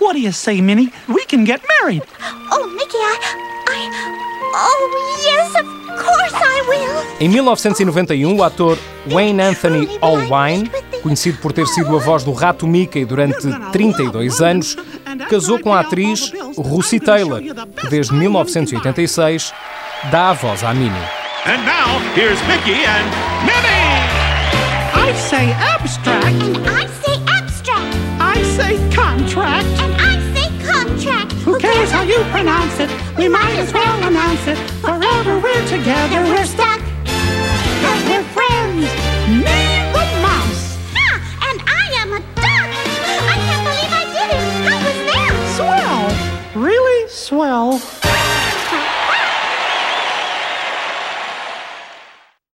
What do you say, Minnie? We can get married. Oh, Mickey, I. I. Oh, yes, of course I will. Em 1991, o ator Wayne Anthony Allwine, conhecido por ter sido a voz do rato Mickey durante 32 anos, casou com a atriz Russi Taylor, que desde 1986 dá a voz à Minnie. And now, here's Mickey and Minnie! I say abstract. And I say abstract. I say contract. And I say contract. Who, cares how you pronounce it? We, might as well announce it. Forever we're together, we're stuck. Cause we're friends. Me the mouse. Ah, And I am a duck. I can't believe I did it. I was there. Swell. Really swell.